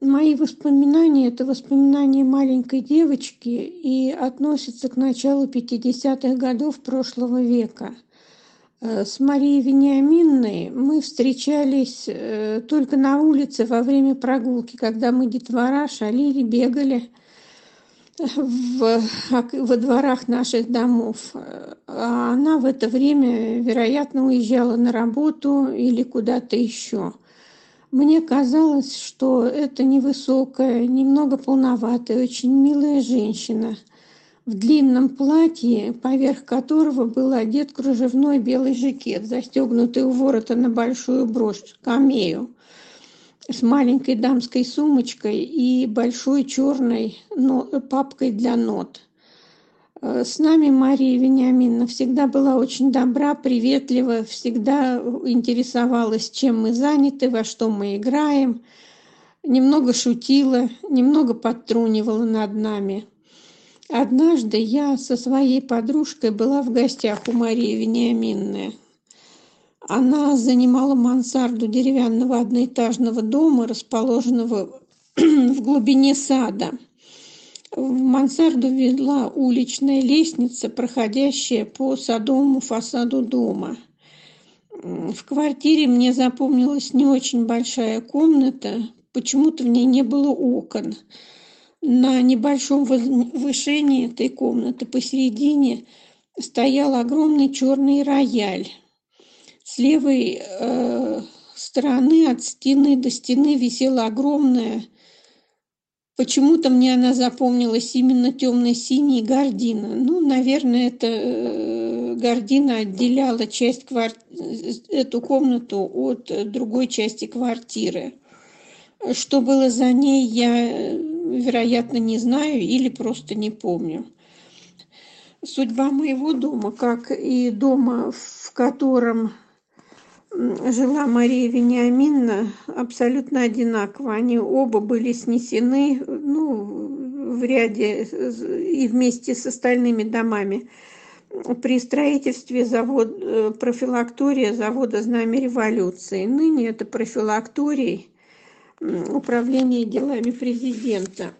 Мои воспоминания – это воспоминания маленькой девочки и относятся к началу 50-х годов прошлого века. Э, с Марией Вениаминной мы встречались э, только на улице во время прогулки, когда мы детвора шалили, бегали в, во дворах наших домов. А она в это время, вероятно, уезжала на работу или куда-то еще – мне казалось, что это невысокая, немного полноватая, очень милая женщина в длинном платье, поверх которого был одет кружевной белый жакет, застегнутый у ворота на большую брошь, камею, с маленькой дамской сумочкой и большой черной папкой для нот – Э, с нами Мария Вениаминовна всегда была очень добра, приветлива, всегда интересовалась, чем мы заняты, во что мы играем, немного шутила, немного подтрунивала над нами. Однажды я со своей подружкой была в гостях у Марии Вениаминовны. Она занимала мансарду деревянного одноэтажного дома, расположенного в глубине сада – в мансарду вела уличная лестница, проходящая по садовому фасаду дома. В квартире мне запомнилась не очень большая комната, почему-то в ней не было окон. На небольшом возвышении этой комнаты посередине стоял огромный черный рояль. С левой э, стороны от стены до стены висела огромная Почему-то мне она запомнилась именно темно-синей гардина. Ну, наверное, это э, гардина отделяла часть квар... эту комнату от другой части квартиры. Что было за ней, я, вероятно, не знаю или просто не помню. Судьба моего дома, как и дома, в котором жила Мария Вениаминовна абсолютно одинаково. Они оба были снесены ну, в ряде и вместе с остальными домами. При строительстве завод, э, профилактория завода «Знамя революции». Ныне это профилакторий управления делами президента.